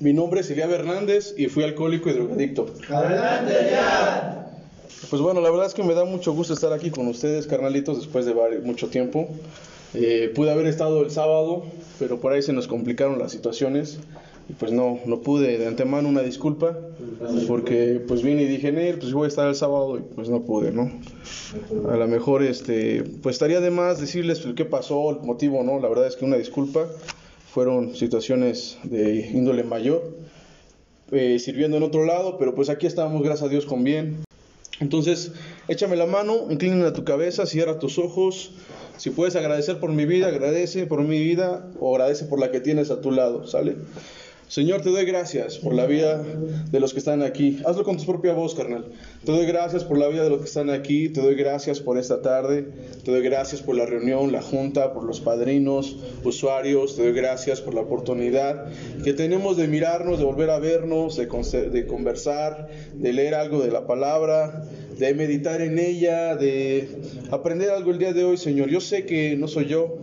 Mi nombre es Elia Hernández y fui alcohólico y drogadicto. Adelante ya. Pues bueno, la verdad es que me da mucho gusto estar aquí con ustedes, carnalitos, después de mucho tiempo. Eh, pude haber estado el sábado, pero por ahí se nos complicaron las situaciones y pues no, no pude. De antemano una disculpa, porque pues vine y dije, Nel, pues voy a estar el sábado y pues no pude, ¿no? A lo mejor, este, pues estaría de más decirles qué pasó, el motivo, ¿no? La verdad es que una disculpa. Fueron situaciones de índole mayor, eh, sirviendo en otro lado, pero pues aquí estamos, gracias a Dios, con bien. Entonces, échame la mano, inclina tu cabeza, cierra tus ojos. Si puedes agradecer por mi vida, agradece por mi vida o agradece por la que tienes a tu lado, ¿sale? Señor, te doy gracias por la vida de los que están aquí. Hazlo con tu propia voz, carnal. Te doy gracias por la vida de los que están aquí. Te doy gracias por esta tarde. Te doy gracias por la reunión, la junta, por los padrinos, usuarios. Te doy gracias por la oportunidad que tenemos de mirarnos, de volver a vernos, de, de conversar, de leer algo de la palabra, de meditar en ella, de aprender algo el día de hoy, Señor. Yo sé que no soy yo.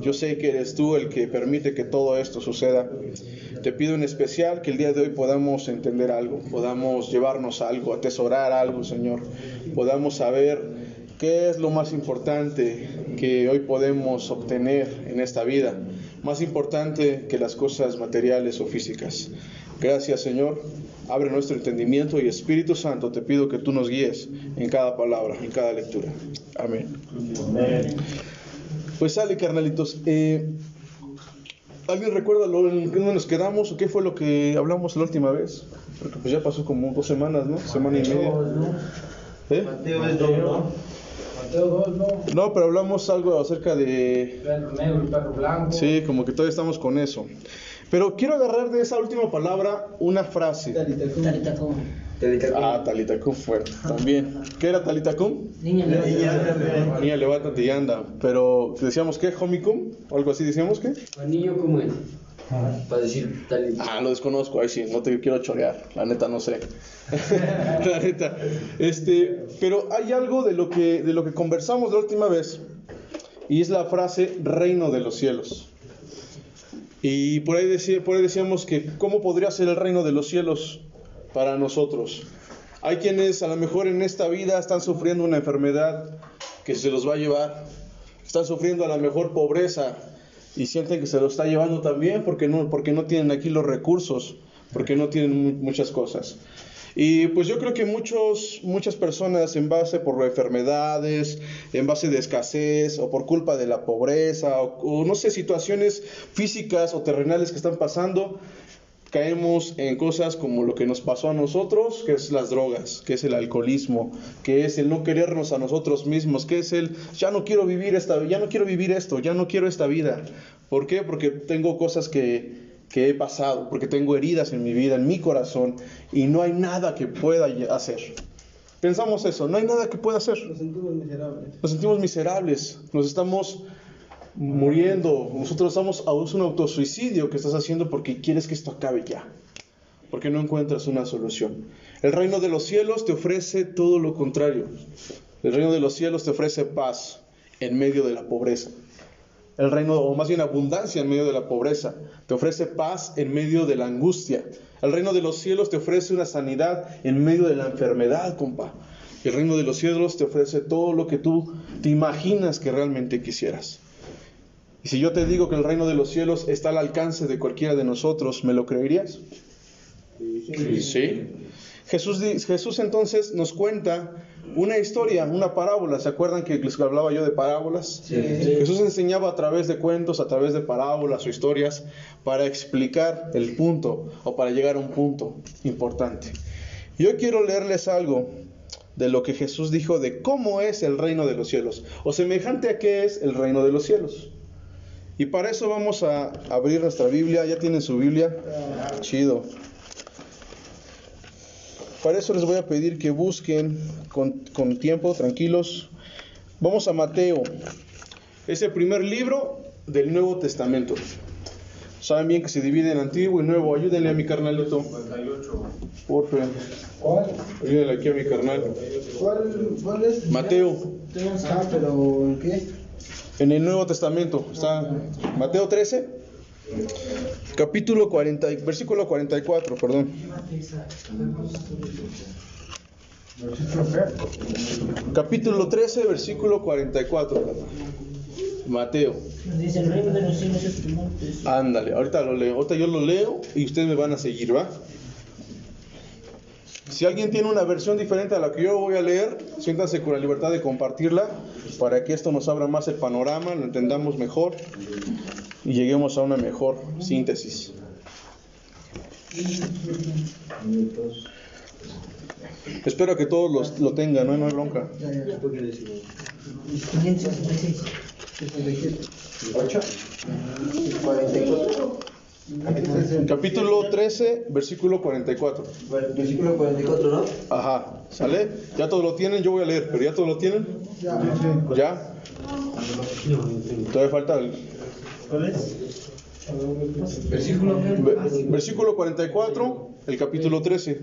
Yo sé que eres tú el que permite que todo esto suceda. Te pido en especial que el día de hoy podamos entender algo, podamos llevarnos algo, atesorar algo, Señor. Podamos saber qué es lo más importante que hoy podemos obtener en esta vida, más importante que las cosas materiales o físicas. Gracias, Señor. Abre nuestro entendimiento y Espíritu Santo, te pido que tú nos guíes en cada palabra, en cada lectura. Amén. Pues sale, carnalitos. Eh, ¿Alguien recuerda lo, en qué nos quedamos o qué fue lo que hablamos la última vez? Porque pues ya pasó como dos semanas, ¿no? Semana y media. ¿Eh? Mateo ¿no? Mateo 2, ¿no? No, pero hablamos algo acerca de... Perro negro y perro blanco. Sí, como que todavía estamos con eso. Pero quiero agarrar de esa última palabra una frase. Ah, Talitacum fue también. ¿Qué era Talitacum? Niña, levántate. Niña, levántate y anda. Pero decíamos que Homicum o algo así decíamos que. Niño, ¿cómo es? Para decir Talitacum. Ah, lo desconozco, ahí sí, no te quiero chorear, la neta no sé. la neta. Este, pero hay algo de lo que de lo que conversamos la última vez y es la frase reino de los cielos. Y por ahí, decía, por ahí decíamos que cómo podría ser el reino de los cielos para nosotros. Hay quienes a lo mejor en esta vida están sufriendo una enfermedad que se los va a llevar. Están sufriendo a lo mejor pobreza y sienten que se lo está llevando también porque no, porque no tienen aquí los recursos, porque no tienen muchas cosas. Y pues yo creo que muchos, muchas personas en base por enfermedades, en base de escasez o por culpa de la pobreza o no sé, situaciones físicas o terrenales que están pasando, caemos en cosas como lo que nos pasó a nosotros, que es las drogas, que es el alcoholismo, que es el no querernos a nosotros mismos, que es el ya no quiero vivir esta ya no quiero vivir esto, ya no quiero esta vida. ¿Por qué? Porque tengo cosas que que he pasado, porque tengo heridas en mi vida, en mi corazón y no hay nada que pueda hacer. Pensamos eso, no hay nada que pueda hacer. Nos sentimos miserables. Nos sentimos miserables, nos estamos muriendo. Nosotros estamos a un autosuicidio que estás haciendo porque quieres que esto acabe ya, porque no encuentras una solución. El reino de los cielos te ofrece todo lo contrario. El reino de los cielos te ofrece paz en medio de la pobreza. El reino, o más bien abundancia en medio de la pobreza. Te ofrece paz en medio de la angustia. El reino de los cielos te ofrece una sanidad en medio de la enfermedad, compa. El reino de los cielos te ofrece todo lo que tú te imaginas que realmente quisieras. Y si yo te digo que el reino de los cielos está al alcance de cualquiera de nosotros, ¿me lo creerías? Sí. ¿Sí? Jesús, Jesús entonces nos cuenta una historia, una parábola. ¿Se acuerdan que les hablaba yo de parábolas? Sí. Jesús enseñaba a través de cuentos, a través de parábolas o historias para explicar el punto o para llegar a un punto importante. Yo quiero leerles algo de lo que Jesús dijo de cómo es el reino de los cielos o semejante a qué es el reino de los cielos. Y para eso vamos a abrir nuestra Biblia. ¿Ya tienen su Biblia? Chido. Para eso les voy a pedir que busquen con, tiempo, tranquilos. Vamos a Mateo. Es el primer libro del Nuevo Testamento. Saben bien que se divide en Antiguo y Nuevo. Ayúdenle a mi carnalito. Por favor. ¿Cuál? Ayúdenle aquí a mi carnal. ¿Cuál, es? Mateo. Ah, pero ¿en qué? En el Nuevo Testamento. Está Mateo 13. Capítulo 40, versículo 44, perdón. Capítulo 13, versículo 44. Mateo. Ándale, ahorita lo leo. Ahorita yo lo leo y ustedes me van a seguir, ¿va? Si alguien tiene una versión diferente a la que yo voy a leer, siéntanse con la libertad de compartirla para que esto nos abra más el panorama, lo entendamos mejor y lleguemos a una mejor síntesis. Espero que todos los- lo tengan, ¿no? No hay bronca. 566. 44. Capítulo 13, versículo 44. Bueno, Versículo 44, ¿no? Ajá, ¿sale? ¿Ya todos lo tienen? Yo voy a leer, pero ¿ya todos lo tienen? ¿Ya? Todavía falta el... Versículo Ve- Versículo 44, el capítulo 13.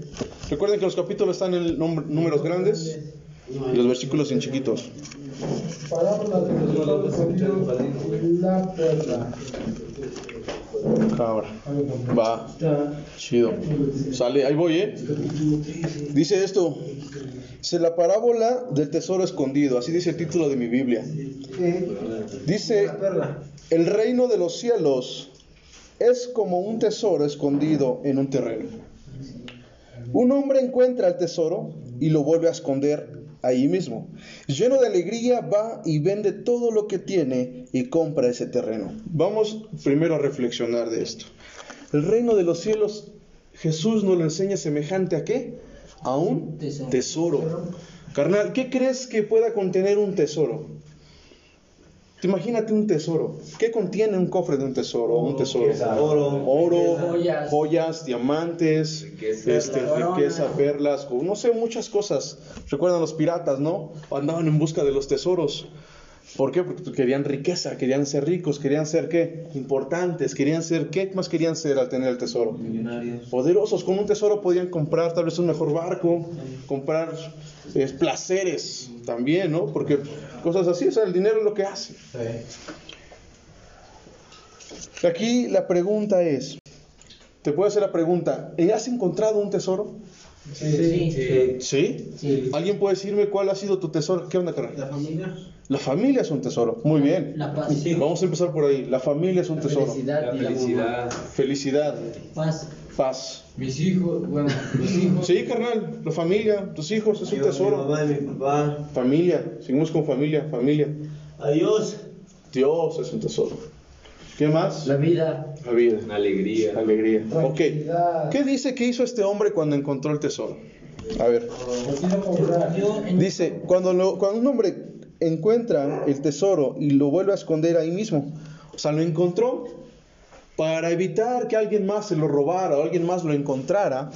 Recuerden que los capítulos están en números grandes y los versículos en chiquitos. Parábola de la perla. Cabra. Va. Chido. Sale, ahí voy, ¿eh? Dice esto. Dice la parábola del tesoro escondido. Así dice el título de mi Biblia. Dice, el reino de los cielos es como un tesoro escondido en un terreno. Un hombre encuentra el tesoro y lo vuelve a esconder ahí mismo. Lleno de alegría va y vende todo lo que tiene y compra ese terreno. Vamos primero a reflexionar de esto. El reino de los cielos, Jesús nos lo enseña semejante a qué? A un Tesoro. tesoro. Carnal, ¿qué crees que pueda contener un tesoro? Te Imagínate un tesoro. ¿Qué contiene un cofre de un tesoro? Un tesoro. Oro. Oro, Joyas. joyas, diamantes, Riqueza. este, riqueza, perlas, no sé, muchas cosas. Recuerdan los piratas, ¿no? Andaban en busca de los tesoros. ¿Por qué? Porque querían riqueza, querían ser ricos, querían ser qué? Importantes, querían ser qué más querían ser al tener el tesoro. Millonarios. Poderosos, con un tesoro podían comprar tal vez un mejor barco, comprar eh, placeres también, ¿no? Porque cosas así, o sea, el dinero es lo que hace. Aquí la pregunta es, te puedo hacer la pregunta, ¿has encontrado un tesoro? Sí. Sí. ¿Sí? Sí. ¿Alguien puede decirme cuál ha sido tu tesoro? ¿Qué onda, carnal? La familia. La familia es un tesoro. Muy bien. La paz. Vamos a empezar por ahí. La familia es un La tesoro. felicidad La y la felicidad. Felicidad, paz. Paz. Mis hijos, bueno, los hijos. Sí, carnal, la familia, tus hijos, es un Yo, Mi tesoro. mamá y mi papá. Familia, seguimos con familia, familia. Adiós. Dios es un tesoro. ¿Qué más? La vida. La vida, Alegría. alegría. Ok. ¿Qué dice que hizo este hombre cuando encontró el tesoro? A ver. En Dice, cuando, lo- cuando un hombre encuentra el tesoro y lo vuelve a esconder ahí mismo, o sea, lo encontró para evitar que alguien más se lo robara o alguien más lo encontrara,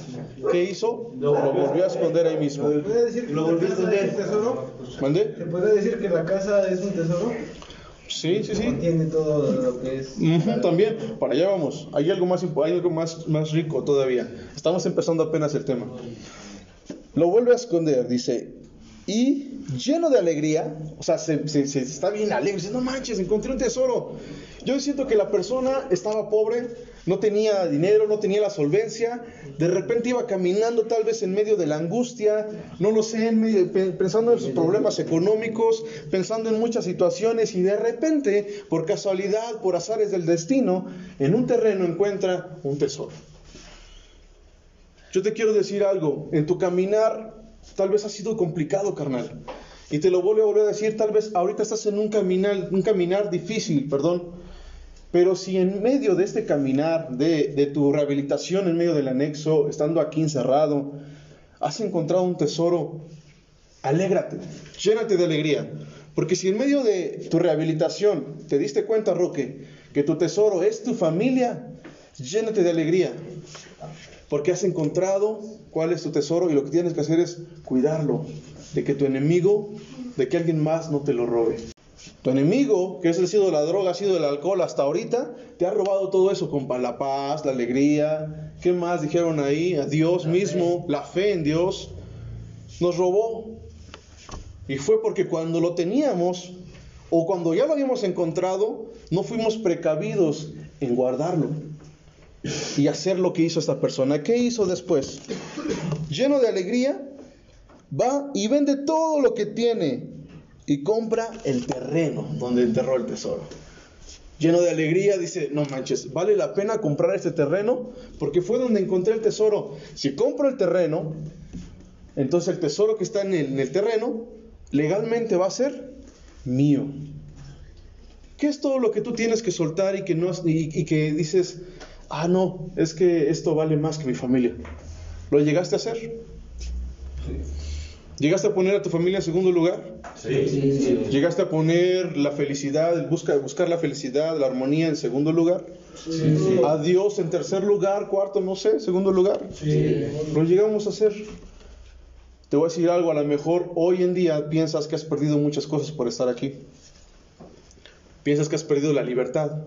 ¿qué hizo? Lo volvió a esconder ahí mismo. ¿Puede decir que Lo volví a casa esconder. es un tesoro? ¿Mandé? ¿Se puede decir que la casa es un tesoro? Sí, sí, sí. Contiene todo lo que es. También, para allá vamos. Hay algo más, hay algo más, más rico todavía. Estamos empezando apenas el tema. Lo vuelve a esconder, dice, y lleno de alegría, o sea, se, se- está bien alegre, dice, no manches, encontré un tesoro. Yo siento que la persona estaba pobre, no tenía dinero, no tenía la solvencia, de repente iba caminando tal vez en medio de la angustia, no lo sé, pensando en sus problemas económicos, pensando en muchas situaciones y de repente, por casualidad, por azares del destino, en un terreno encuentra un tesoro. Yo te quiero decir algo, en tu caminar tal vez ha sido complicado, carnal. Y te lo vuelvo a volver a decir, tal vez ahorita estás en un caminar, un caminar difícil, perdón. Pero si en medio de este caminar, de, de tu rehabilitación, en medio del anexo, estando aquí encerrado, has encontrado un tesoro, alégrate, llénate de alegría. Porque si en medio de tu rehabilitación te diste cuenta, Roque, que tu tesoro es tu familia, llénate de alegría. Porque has encontrado cuál es tu tesoro y lo que tienes que hacer es cuidarlo. De que tu enemigo, de que alguien más no te lo robe. Tu enemigo, que es el sido de la droga, ha sido el alcohol hasta ahorita, te ha robado todo eso, compa, la paz, la alegría. ¿Qué más dijeron ahí? A Dios mismo, la fe en Dios. Nos robó. Y fue porque cuando lo teníamos, o cuando ya lo habíamos encontrado, no fuimos precavidos en guardarlo y hacer lo que hizo esta persona. ¿Qué hizo después? Lleno de alegría, va y vende todo lo que tiene y compra el terreno donde enterró el tesoro. Lleno de alegría, dice, no manches, vale la pena comprar este terreno porque fue donde encontré el tesoro. Si compro el terreno, entonces el tesoro que está en el, en el terreno legalmente va a ser mío. ¿Qué es todo lo que tú tienes que soltar y que, no, y, y que dices, ah, no, es que esto vale más que mi familia? ¿Lo llegaste a hacer? ¿Llegaste a poner a tu familia en segundo lugar? Sí. ¿Llegaste a poner la felicidad, el busca, buscar la felicidad, la armonía en segundo lugar? ¿A Dios en tercer lugar, cuarto, no sé, segundo lugar? Lo llegamos a hacer. Te voy a decir algo, a lo mejor hoy en día piensas que has perdido muchas cosas por estar aquí. Piensas que has perdido la libertad.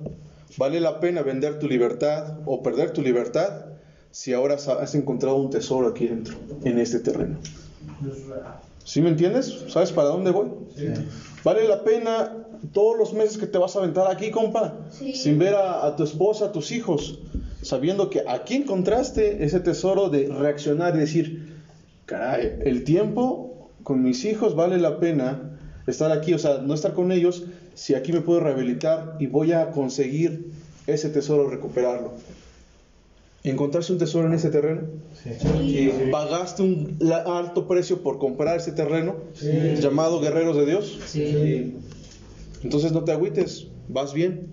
¿Vale la pena vender tu libertad o perder tu libertad si ahora has encontrado un tesoro aquí dentro, en este terreno? ¿Sí me entiendes? ¿Sabes para dónde voy? ¿Vale la pena todos los meses que te vas a aventar aquí, compa? Sin ver a, a tu esposa, a tus hijos, sabiendo que aquí encontraste ese tesoro de reaccionar y decir, caray, el tiempo con mis hijos vale la pena estar aquí, o sea, no estar con ellos, si aquí me puedo rehabilitar y voy a conseguir ese tesoro, recuperarlo. ¿Encontraste un tesoro en ese terreno? ¿Pagaste un alto precio por comprar ese terreno llamado Guerreros de Dios? Sí. Entonces no te agüites, vas bien.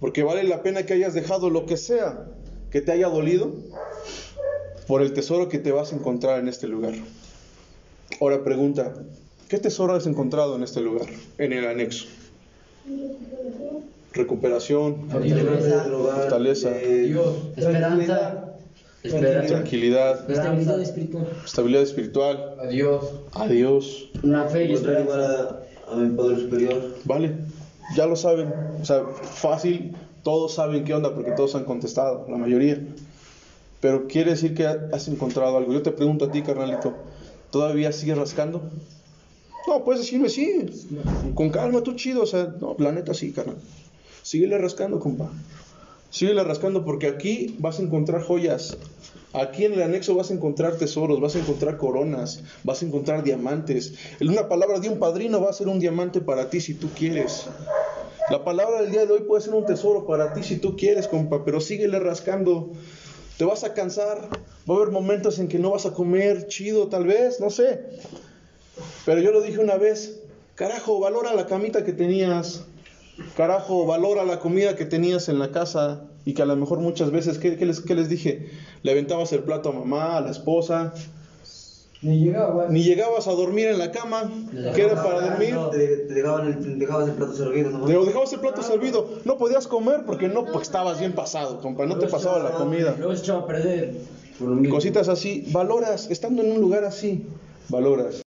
Porque vale la pena que hayas dejado lo que sea que te haya dolido por el tesoro que te vas a encontrar en este lugar. Ahora pregunta, ¿qué tesoro has encontrado en este lugar, en el anexo? Recuperación, Fortaleza. Fortaleza. Dios. Esperanza. Esperanza. tranquilidad, Estabilidad espiritual. estabilidad espiritual, Adiós. a Dios. Una fe y esperanza. igual a, a mi Padre Superior. Vale, ya lo saben. O sea, fácil, todos saben qué onda porque todos han contestado, la mayoría. Pero quiere decir que has encontrado algo. Yo te pregunto a ti, carnalito, ¿todavía sigues rascando? No, puedes decirme sí. Con calma, tú chido. O sea, no, la neta sí, carnal. Síguele rascando, compa. Síguele rascando porque aquí vas a encontrar joyas. Aquí en el anexo vas a encontrar tesoros, vas a encontrar coronas, vas a encontrar diamantes. Una palabra de un padrino va a ser un diamante para ti si tú quieres. La palabra del día de hoy puede ser un tesoro para ti si tú quieres, compa, pero síguele rascando. Te vas a cansar. Va a haber momentos en que no vas a comer chido, tal vez, no sé. Pero yo lo dije una vez, carajo, valora la camita que tenías. Carajo, valora la comida que tenías en la casa y que a lo mejor muchas veces, ¿qué, qué les, qué les dije? Le aventabas el plato a mamá, a la esposa, Ni llegaba. ni llegabas a dormir en la cama, que era para dormir. Te, te dejaban el, dejabas el plato servido. Te dejabas el plato servido, no podías comer porque no porque estabas bien pasado, compa, no te pasaba la comida. Luego se echaba a perder. Por lo mismo. Cositas así, valoras, estando en un lugar así, valoras.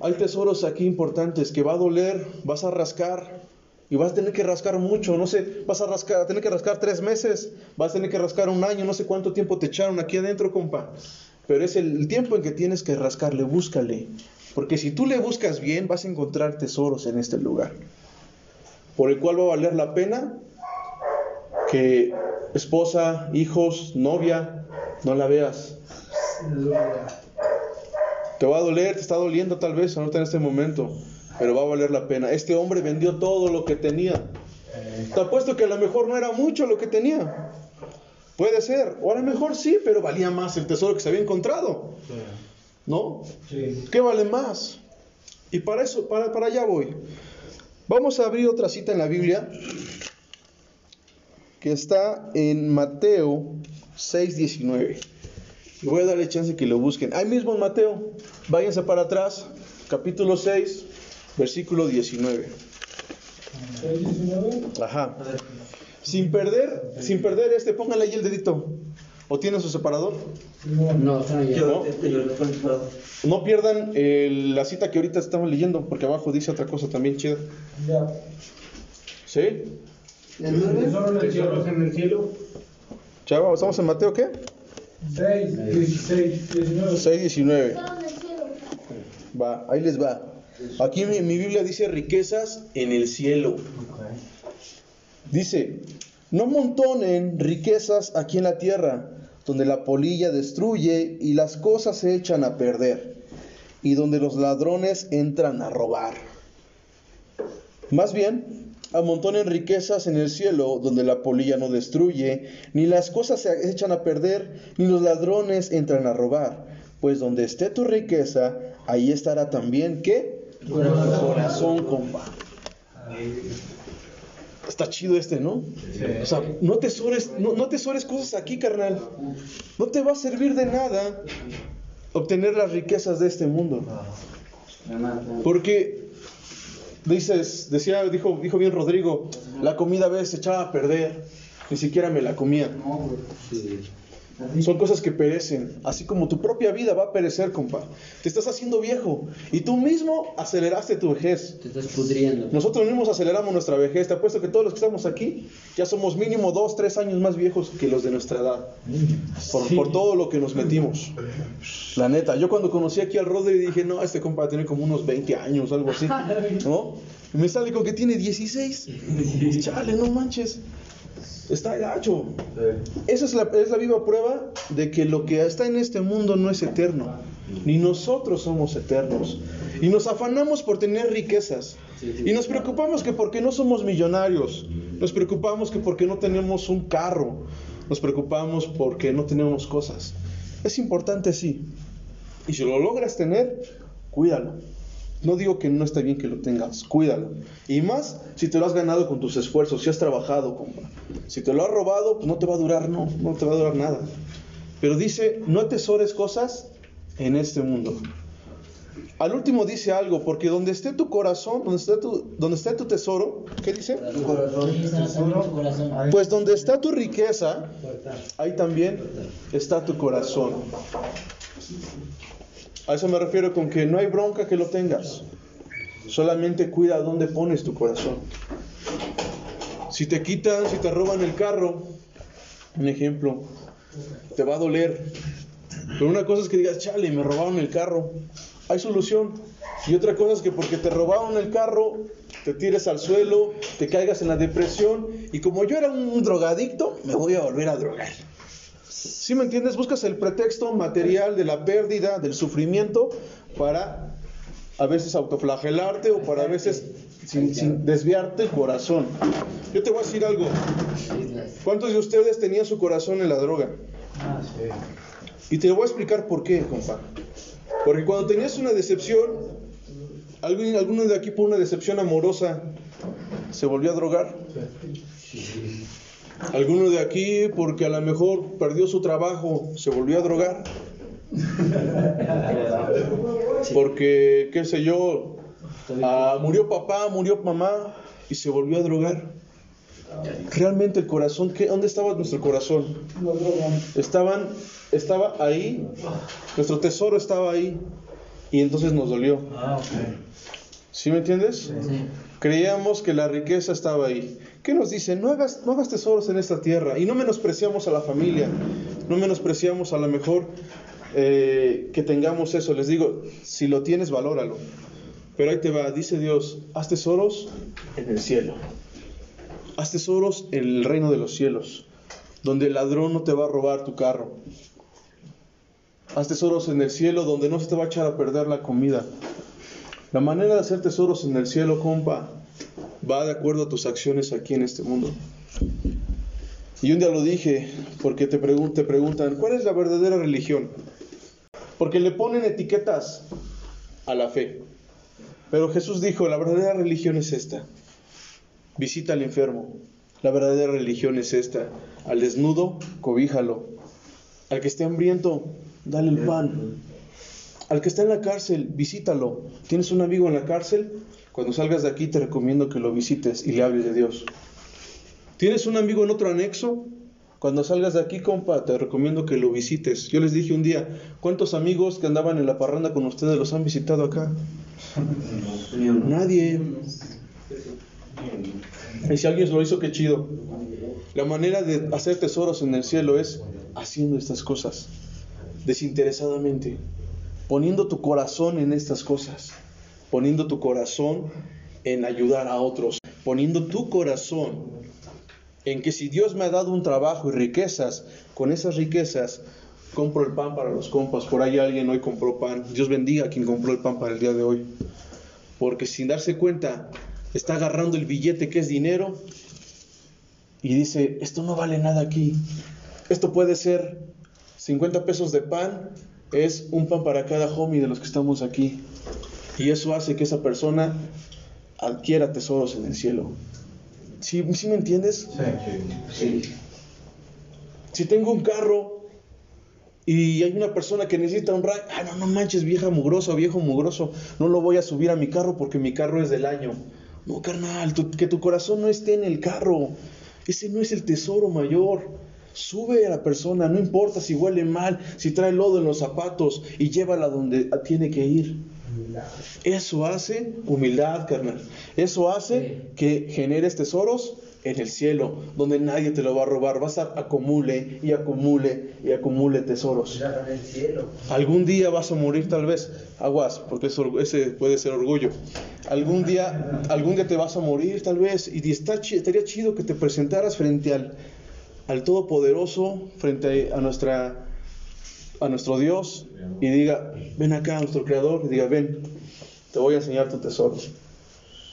Hay tesoros aquí importantes que va a doler, vas a rascar y vas a tener que rascar mucho, no sé, vas a rascar, tener que rascar tres meses, vas a tener que rascar un año, no sé cuánto tiempo te echaron aquí adentro, compa. Pero es el, el tiempo en que tienes que rascarle, búscale. Porque si tú le buscas bien, vas a encontrar tesoros en este lugar. Por el cual va a valer la pena que esposa, hijos, novia, no la veas. Te va a doler, te está doliendo tal vez ahorita en este momento, pero va a valer la pena. Este hombre vendió todo lo que tenía. Te apuesto que a lo mejor no era mucho lo que tenía. Puede ser, o a lo mejor sí, pero valía más el tesoro que se había encontrado. ¿No? Sí. ¿Qué vale más? Y para eso, para, para allá voy. Vamos a abrir otra cita en la Biblia que está en Mateo 6:19. Voy a darle chance que lo busquen. Ahí mismo en Mateo, váyanse para atrás, capítulo 6, versículo 19. ¿El 19? Ajá. Sin perder, sin perder este, póngale ahí el dedito. ¿O tiene su separador? No. No, ¿No? este, pierdan el- la cita que ahorita estamos leyendo, porque abajo dice otra cosa también chida. Ya. ¿Sí? ¿El tesoro en el cielo? en el cielo. Chava, ¿estamos en Mateo qué? 6, 16, 19. 6, 19. Va, ahí les va. Aquí mi, mi Biblia dice riquezas en el cielo. Dice, No amontonen riquezas aquí en la tierra, donde la polilla destruye y las cosas se echan a perder, y donde los ladrones entran a robar. Más bien, amontonen riquezas en el cielo, donde la polilla no destruye, ni las cosas se echan a perder, ni los ladrones entran a robar. Pues donde esté tu riqueza, ahí estará también, ¿qué? Tu corazón, compa. Está chido este, ¿no? O sea, no tesores, no, no tesores cosas aquí, carnal. No te va a servir de nada obtener las riquezas de este mundo. Porque dices, decía, dijo, dijo bien Rodrigo, la comida a veces se echaba a perder, ni siquiera me la comía. Son cosas que perecen, así como tu propia vida va a perecer, compa. Te estás haciendo viejo y tú mismo aceleraste tu vejez. Te estás pudriendo. Nosotros mismos aceleramos nuestra vejez. Te apuesto que todos los que estamos aquí ya somos mínimo dos, tres años más viejos que los de nuestra edad. Por, por todo lo que nos metimos. La neta, yo cuando conocí aquí al Rodri dije, no, este compa tiene como unos 20 años, algo así. ¿No? Y me sale con que tiene 16. Chale, no manches. Está gacho. Esa es la, es la viva prueba de que lo que está en este mundo no es eterno. Ni nosotros somos eternos. Y nos afanamos por tener riquezas. Y nos preocupamos que porque no somos millonarios. Nos preocupamos que porque no tenemos un carro. Nos preocupamos porque no tenemos cosas. Es importante, sí. Y si lo logras tener, cuídalo. No digo que no esté bien que lo tengas, cuídalo. Y más si te lo has ganado con tus esfuerzos, si has trabajado, compa. Si te lo has robado, pues no te va a durar, no, no te va a durar nada. Pero dice, no atesores cosas en este mundo. Al último dice algo, porque donde esté tu corazón, donde esté tu, donde esté tu tesoro, ¿qué dice? Está tu corazón. Pues donde está tu riqueza, ahí también está tu corazón. A eso me refiero con que no hay bronca que lo tengas. Solamente cuida dónde pones tu corazón. Si te quitan, si te roban el carro, un ejemplo, te va a doler. Pero una cosa es que digas, chale, me robaron el carro. Hay solución. Y otra cosa es que porque te robaron el carro, te tires al suelo, te caigas en la depresión. Y como yo era un drogadicto, me voy a volver a drogar. ¿Sí me entiendes? Buscas el pretexto material de la pérdida, del sufrimiento, para a veces autoflagelarte o para a veces sin, sin desviarte el corazón. Yo te voy a decir algo. ¿Cuántos de ustedes tenían su corazón en la droga? Y te voy a explicar por qué, compa. Porque cuando tenías una decepción, ¿alguien, alguno de aquí por una decepción amorosa se volvió a drogar? ¿Alguno de aquí porque a lo mejor perdió su trabajo se volvió a drogar? Porque, qué sé yo, ah, murió papá, murió mamá y se volvió a drogar. Realmente el corazón, ¿qué, ¿dónde estaba nuestro corazón? Estaban, estaba ahí, nuestro tesoro estaba ahí y entonces nos dolió. ¿Sí me entiendes? Creíamos que la riqueza estaba ahí. ¿Qué nos dice? No hagas, no hagas tesoros en esta tierra y no menospreciamos a la familia, no menospreciamos a lo mejor eh, que tengamos eso. Les digo, si lo tienes, valóralo. Pero ahí te va, dice Dios, haz tesoros en el cielo. Haz tesoros en el reino de los cielos, donde el ladrón no te va a robar tu carro. Haz tesoros en el cielo, donde no se te va a echar a perder la comida. La manera de hacer tesoros en el cielo, compa, va de acuerdo a tus acciones aquí en este mundo. Y un día lo dije, porque te, pregun- te preguntan, ¿cuál es la verdadera religión? Porque le ponen etiquetas a la fe. Pero Jesús dijo, la verdadera religión es esta. Visita al enfermo. La verdadera religión es esta. Al desnudo, cobíjalo. Al que esté hambriento, dale el pan. Al que está en la cárcel, visítalo. ¿Tienes un amigo en la cárcel? Cuando salgas de aquí te recomiendo que lo visites y le hables de Dios. ¿Tienes un amigo en otro anexo? Cuando salgas de aquí, compa, te recomiendo que lo visites. Yo les dije un día, ¿cuántos amigos que andaban en la parranda con ustedes los han visitado acá? Nadie. Y si alguien lo hizo, qué chido. La manera de hacer tesoros en el cielo es haciendo estas cosas, desinteresadamente, poniendo tu corazón en estas cosas, poniendo tu corazón en ayudar a otros, poniendo tu corazón en que si Dios me ha dado un trabajo y riquezas, con esas riquezas compro el pan para los compas. Por ahí alguien hoy compró pan. Dios bendiga a quien compró el pan para el día de hoy. Porque sin darse cuenta, está agarrando el billete que es dinero y dice, esto no vale nada aquí. Esto puede ser 50 pesos de pan, es un pan para cada homie de los que estamos aquí. Y eso hace que esa persona adquiera tesoros en el cielo. ¿Sí, ¿sí me entiendes? Sí. Si tengo un carro y hay una persona que necesita un rack, ah, no, no manches, vieja mugrosa, viejo mugroso, no lo voy a subir a mi carro porque mi carro es del año. No, carnal, tu- que tu corazón no esté en el carro. Ese no es el tesoro mayor. Sube a la persona, no importa si huele mal, si trae lodo en los zapatos y llévala donde tiene que ir. Eso hace humildad, carnal. Eso hace que generes tesoros en el cielo, donde nadie te lo va a robar. Vas a acumule y acumule y acumule tesoros. Algún día vas a morir tal vez. Aguas, porque eso- ese puede ser orgullo. Algún día, algún día te vas a morir tal vez y está, estaría chido que te presentaras frente al, al Todopoderoso, frente a nuestra a nuestro Dios y diga, ven acá, nuestro Creador, y diga, ven, te voy a enseñar tu tesoro.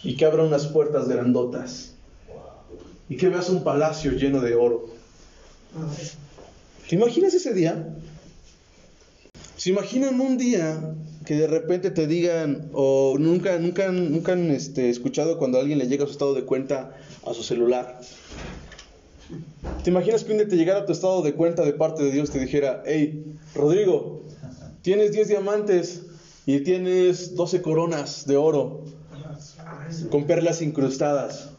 Y que abra unas puertas grandotas. Y que veas un palacio lleno de oro. ¿Te imaginas ese día? ¿Se imaginan un día que de repente te digan, o nunca, nunca, nunca han este, escuchado cuando alguien le llega su estado de cuenta a su celular? ¿Te imaginas que un día te llegara tu estado de cuenta de parte de Dios te dijera, hey, Rodrigo, tienes 10 diamantes y tienes 12 coronas de oro con perlas incrustadas?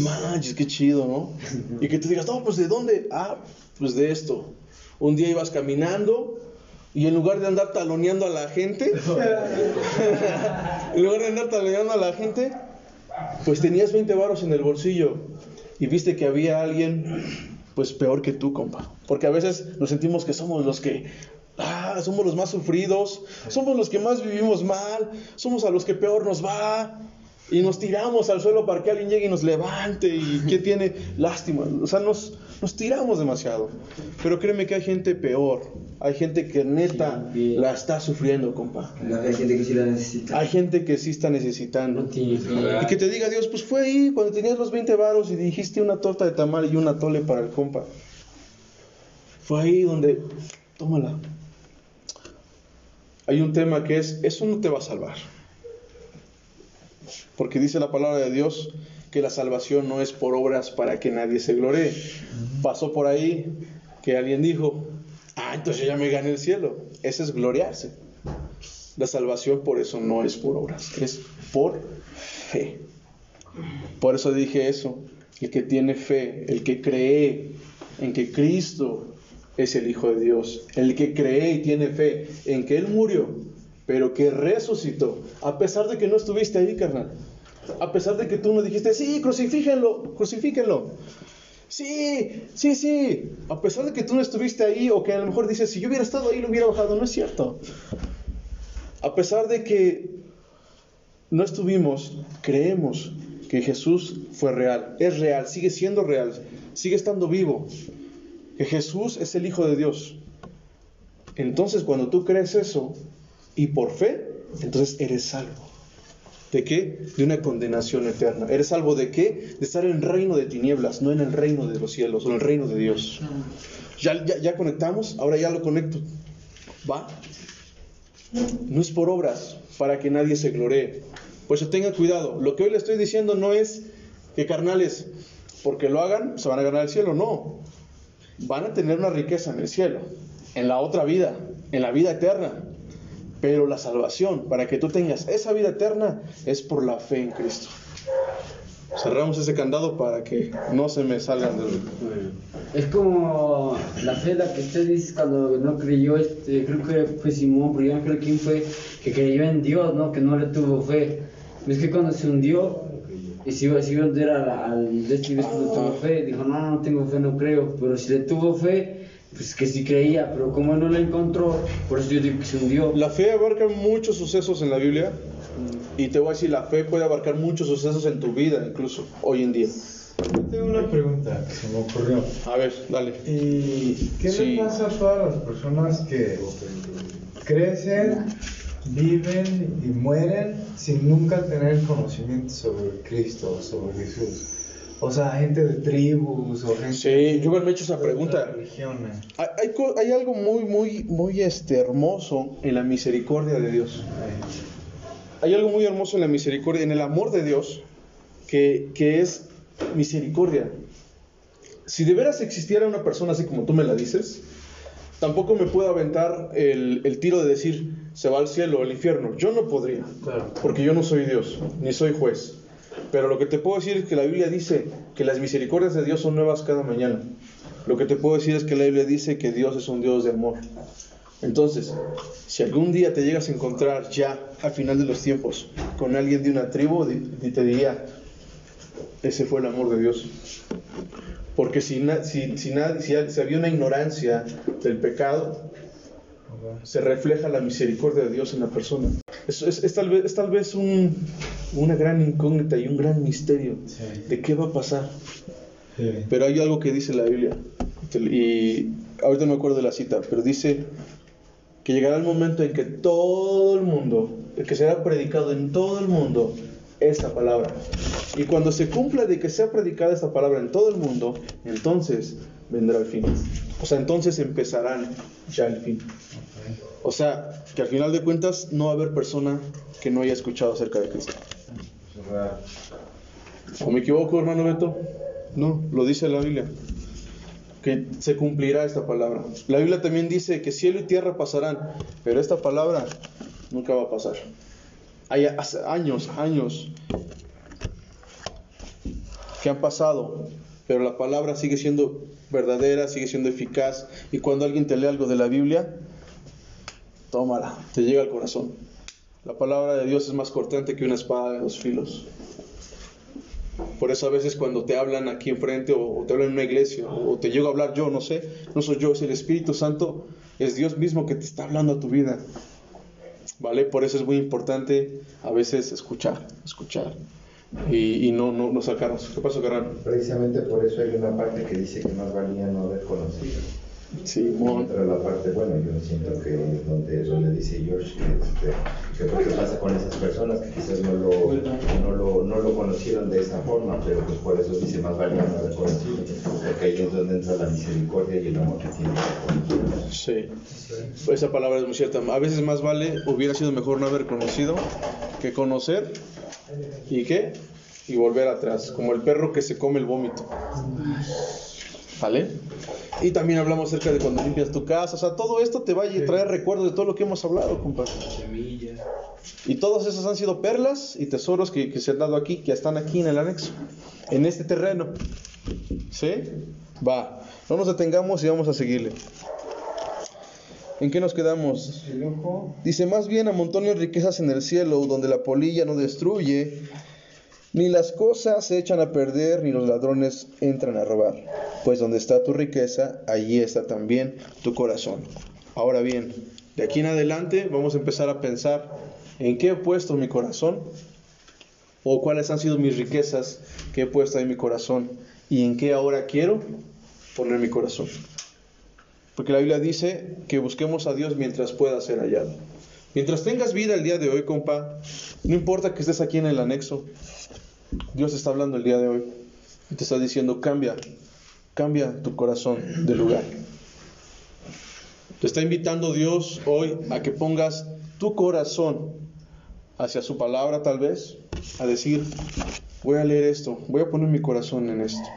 Manches, qué chido, ¿no? Y que te digas, no, pues ¿de dónde? Ah, pues de esto. Un día ibas caminando y en lugar de andar taloneando a la gente, en lugar de andar taloneando a la gente, pues tenías 20 varos en el bolsillo y viste que había alguien, pues peor que tú, compa. Porque a veces nos sentimos que somos los que, ah, somos los más sufridos, somos los que más vivimos mal, somos a los que peor nos va. Y nos tiramos al suelo para que alguien llegue y nos levante y que tiene lástima. O sea, nos, nos tiramos demasiado. Pero créeme que hay gente peor. Hay gente que neta Sí. la está sufriendo, compa. Hay gente que sí la necesita. Hay gente que sí está necesitando. No. Y que te diga Dios, pues fue ahí cuando tenías los 20 varos y dijiste una torta de tamal y una tole para el compa. Fue ahí donde, tómala. Hay un tema que es, eso no te va a salvar. Porque dice la palabra de Dios que la salvación no es por obras para que nadie se gloree. Pasó por ahí que alguien dijo, ah, entonces ya me gané el cielo. Ese es gloriarse. La salvación por eso no es por obras, es por fe. Por eso dije eso. El que tiene fe, el que cree en que Cristo es el Hijo de Dios, el que cree y tiene fe en que Él murió, pero que resucitó, a pesar de que no estuviste ahí, carnal. A pesar de que tú no dijiste, sí, crucifíquenlo, crucifíquenlo. Sí, sí, sí. A pesar de que tú no estuviste ahí, o que a lo mejor dices, si yo hubiera estado ahí, lo hubiera bajado. No es cierto. A pesar de que no estuvimos, creemos que Jesús fue real, es real, sigue siendo real, sigue estando vivo, que Jesús es el Hijo de Dios. Entonces cuando tú crees eso y por fe, entonces eres salvo. ¿De qué? De una condenación eterna. ¿Eres salvo de qué? De estar en el reino de tinieblas, no en el reino de los cielos, o en el reino de Dios. ¿Ya, ya, ya conectamos? Ahora ya lo conecto. ¿Va? No es por obras, para que nadie se gloree. Por eso tengan cuidado. Lo que hoy le estoy diciendo no es que carnales, porque lo hagan, se van a ganar el cielo. No. Van a tener una riqueza en el cielo, en la otra vida, en la vida eterna. Pero la salvación, para que tú tengas esa vida eterna, es por la fe en Cristo. Cerramos ese candado para que no se me salgan del... Es como la fe, la que usted dice cuando no creyó, este, creo que fue Simón, pero yo no creo quién fue, que creyó en Dios, ¿no? Que no le tuvo fe. Es que cuando se hundió y se iba, a hundir al, al de este no tuvo fe, dijo, no, no tengo fe, no creo. Pero si le tuvo fe, pues que sí creía, pero como no la encontró, por eso yo digo que se hundió. La fe abarca muchos sucesos en la Biblia y te voy a decir, la fe puede abarcar muchos sucesos en tu vida, incluso hoy en día. Yo tengo una pregunta que se me ocurrió. A ver, dale. ¿Y qué Sí. le pasa a todas las personas que crecen, viven y mueren sin nunca tener conocimiento sobre Cristo, sobre Jesús? O sea, gente de tribus o gente Sí, yo me he hecho esa pregunta. Hay, hay algo muy, muy, muy este, hermoso en la misericordia de Dios. Hay algo muy hermoso en la misericordia, en el amor de Dios, que, que es misericordia. Si de veras existiera una persona así como tú me la dices, tampoco me puedo aventar el, el tiro de decir se va al cielo o al infierno. Yo no podría, Claro. porque yo no soy Dios, ni soy juez. Pero lo que te puedo decir es que la Biblia dice que las misericordias de Dios son nuevas cada mañana. Lo que te puedo decir es que la Biblia dice que Dios es un Dios de amor. Entonces, si algún día te llegas a encontrar ya al final de los tiempos con alguien de una tribu, te diría, ese fue el amor de Dios. Porque si, si, si, si, si había una ignorancia del pecado, se refleja la misericordia de Dios en la persona. Es- es tal vez, es tal vez un- una gran incógnita y un gran misterio Sí. de qué va a pasar. Sí. Pero hay algo que dice la Biblia, y ahorita no me acuerdo de la cita, pero dice que llegará el momento en que todo el mundo, que será predicado en todo el mundo esta palabra. Y cuando se cumpla de que sea predicada esta palabra en todo el mundo, entonces vendrá el fin. O sea, entonces empezarán ya el fin. O sea, que al final de cuentas no va a haber persona que no haya escuchado acerca de Cristo. ¿O me equivoco, hermano Beto? No, lo dice la Biblia. Que se cumplirá esta palabra. La Biblia también dice que cielo y tierra pasarán, pero esta palabra nunca va a pasar. Hay años, años que han pasado, pero la palabra sigue siendo verdadera, sigue siendo eficaz. Y cuando alguien te lee algo de la Biblia, tómala, te llega al corazón. La palabra de Dios es más cortante que una espada de dos filos. Por eso a veces cuando te hablan aquí enfrente o, o te hablan en una iglesia o, te llego a hablar yo, no sé, no soy yo, es el Espíritu Santo, es Dios mismo que te está hablando a tu vida. ¿Vale? Por eso es muy importante a veces escuchar, escuchar y, y no, no, no sacarnos. ¿Qué pasó, Carrano? Precisamente por eso hay una parte que dice que más valía no haber conocido. Sí, Y otra la parte, bueno, yo siento que es donde, donde dice George que, este, que qué pasa con esas personas que quizás no lo, no, lo, no lo conocieron de esa forma, pero pues por eso dice más valía no haber conocido, porque ahí es donde entra la misericordia y el amor que tiene. Sí, esa palabra es muy cierta. A veces más vale, hubiera sido mejor no haber conocido que conocer y qué, y volver atrás, como el perro que se come el vómito. ¿Vale? Y también hablamos acerca de cuando limpias tu casa, o sea, todo esto te va a traer recuerdos de todo lo que hemos hablado, compadre. Y todas esas han sido perlas y tesoros que, que se han dado aquí, que están aquí en el anexo, en este terreno. ¿Sí? Va, no nos detengamos y vamos a seguirle. ¿En qué nos quedamos? Dice, más bien amontonen riquezas en el cielo, donde la polilla no destruye, ni las cosas se echan a perder, ni los ladrones entran a robar. Pues donde está tu riqueza, allí está también tu corazón. Ahora bien, de aquí en adelante vamos a empezar a pensar en qué he puesto mi corazón, o cuáles han sido mis riquezas que he puesto en mi corazón, y en qué ahora quiero poner mi corazón. Porque la Biblia dice que busquemos a Dios mientras pueda ser hallado. Mientras tengas vida el día de hoy, compa, no importa que estés aquí en el anexo, Dios está hablando el día de hoy y te está diciendo, cambia, cambia tu corazón de lugar. Te está invitando Dios hoy a que pongas tu corazón hacia su palabra tal vez, a decir, voy a leer esto, voy a poner mi corazón en esto,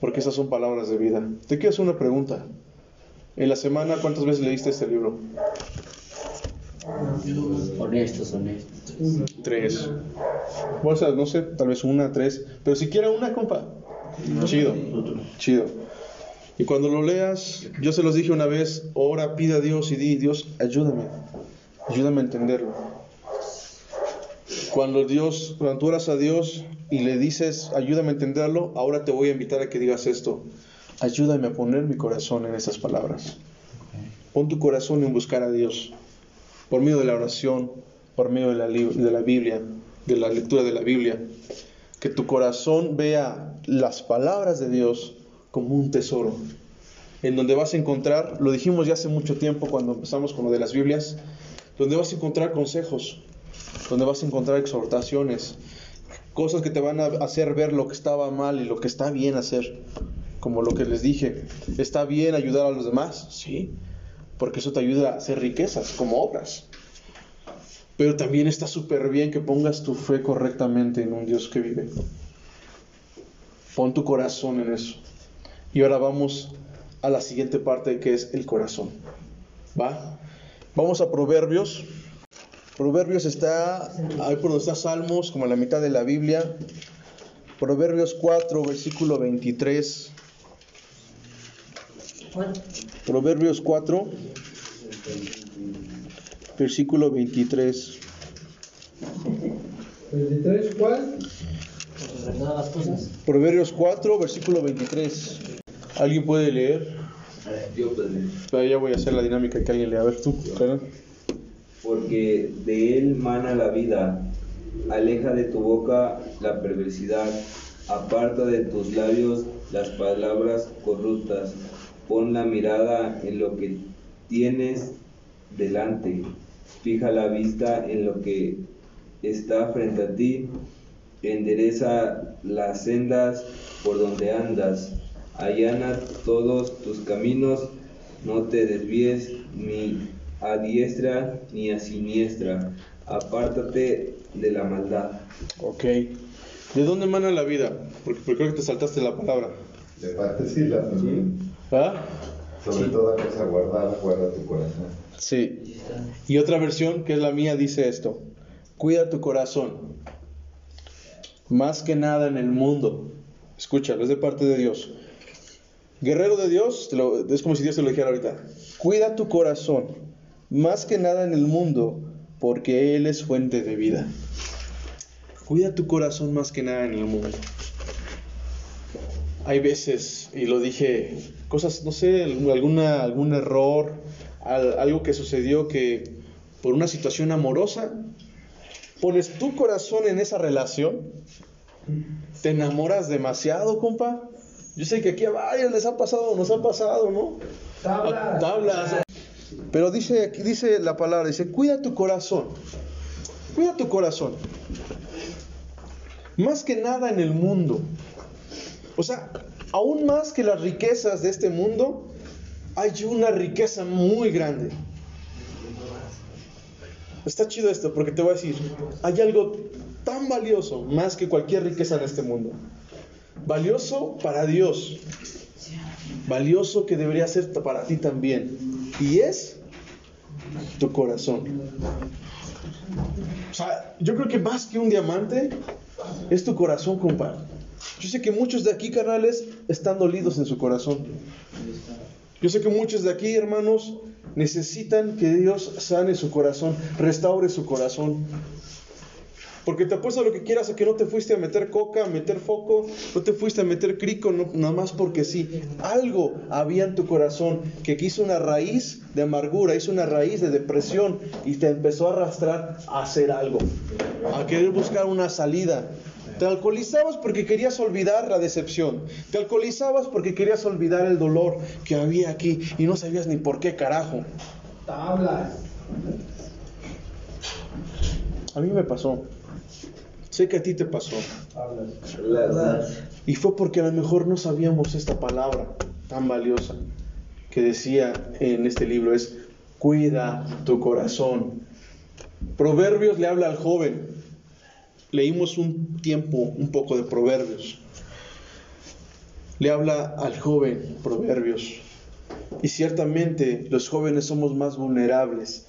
porque esas son palabras de vida. Te quiero hacer una pregunta. En la semana, ¿cuántas veces leíste este libro? Honestos, honestos. Tres. O sea, no sé, tal vez una, tres, pero siquiera una, compa. Chido, chido. Y cuando lo leas, yo se los dije una vez, ora, pide a Dios y di, Dios, ayúdame, ayúdame a entenderlo. Cuando Dios, cuando tú oras a Dios y le dices, ayúdame a entenderlo, ahora te voy a invitar a que digas esto, ayúdame a poner mi corazón en esas palabras. Pon tu corazón en buscar a Dios, por medio de la oración, por medio de la, de la Biblia, de la lectura de la Biblia. Que tu corazón vea las palabras de Dios como un tesoro, en donde vas a encontrar, lo dijimos ya hace mucho tiempo cuando empezamos con lo de las Biblias, donde vas a encontrar consejos, donde vas a encontrar exhortaciones, cosas que te van a hacer ver lo que estaba mal y lo que está bien hacer, como lo que les dije, ¿está bien ayudar a los demás? Sí, porque eso te ayuda a hacer riquezas como obras. Pero también está súper bien que pongas tu fe correctamente en un Dios que vive. Pon tu corazón en eso. Y ahora vamos a la siguiente parte que es el corazón. ¿Va? Vamos a Proverbios. Proverbios está ahí por donde está Salmos, como a la mitad de la Biblia. Proverbios 4, versículo 23. Proverbios 4, versículo 23. 23, ¿cuál? Proverbios 4, versículo 23. ¿Alguien puede leer? Yo pues, Pero ya voy a hacer la dinámica que alguien lea. A ver tú, Karen. Porque de él mana la vida. Aleja de tu boca la perversidad, aparta de tus labios las palabras corruptas. Pon la mirada en lo que tienes delante. Fija la vista en lo que está frente a ti. Endereza las sendas por donde andas. Allana todos tus caminos. No te desvíes ni a diestra ni a siniestra. Apártate de la maldad. Ok. ¿De dónde emana la vida? Porque, porque creo que te saltaste la palabra. De parte sí, la ¿Ah? Sobre toda cosa guardada, guarda tu corazón. Sí. Y otra versión, que es la mía, dice esto. Cuida tu corazón. Más que nada en el mundo. Escúchalo, es de parte de Dios. Guerrero de Dios, te lo- es como si Dios te lo dijera ahorita. Cuida tu corazón. Más que nada en el mundo, porque Él es fuente de vida. Cuida tu corazón más que nada en el mundo. Hay veces, y lo dije, cosas, no sé, alguna, algún error, al- algo que sucedió que por una situación amorosa, pones tu corazón en esa relación, te enamoras demasiado, compa. Yo sé que aquí a varios les ha pasado, nos ha pasado, ¿no? Tablas. A- tablas. Pero dice, dice la palabra, dice, cuida tu corazón. Cuida tu corazón. Más que nada en el mundo. O sea, aún más que las riquezas de este mundo, hay una riqueza muy grande. Está chido esto porque te voy a decir, hay algo tan valioso más que cualquier riqueza en este mundo. Valioso para Dios. Valioso que debería ser para ti también. Y es tu corazón. O sea, yo creo que más que un diamante es tu corazón, compa. Yo sé que muchos de aquí, carnales, están dolidos en su corazón. Yo sé que muchos de aquí, hermanos, necesitan que Dios sane su corazón, restaure su corazón. Porque te apuesto lo que quieras a que no te fuiste a meter coca, a meter foco, no te fuiste a meter crico, no, nada más porque sí. Algo había en tu corazón que hizo una raíz de amargura, hizo una raíz de depresión y te empezó a arrastrar a hacer algo, a querer buscar una salida. Te alcoholizabas porque querías olvidar la decepción. Te alcoholizabas porque querías olvidar el dolor que había aquí y no sabías ni por qué carajo. Tablas. A mí me pasó. Sé que a ti te pasó. Y fue porque a lo mejor no sabíamos esta palabra tan valiosa que decía en este libro es cuida tu corazón. Proverbios le habla al joven. Leímos un tiempo un poco de Proverbios. Le habla al joven Proverbios. Y ciertamente los jóvenes somos más vulnerables